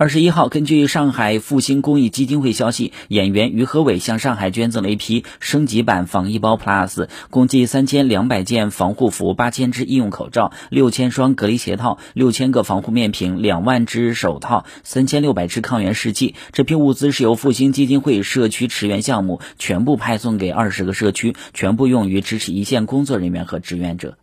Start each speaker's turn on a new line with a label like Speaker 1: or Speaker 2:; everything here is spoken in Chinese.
Speaker 1: 二十一号，根据上海复兴公益基金会消息，演员于和伟向上海捐赠了一批升级版防疫包 Plus，共计三千两百件防护服、八千只医用口罩、六千双隔离鞋套、六千个防护面屏、两万只手套、三千六百支抗原试剂。这批物资是由复兴基金会社区驰援项目全部派送给二十个社区，全部用于支持一线工作人员和志愿者。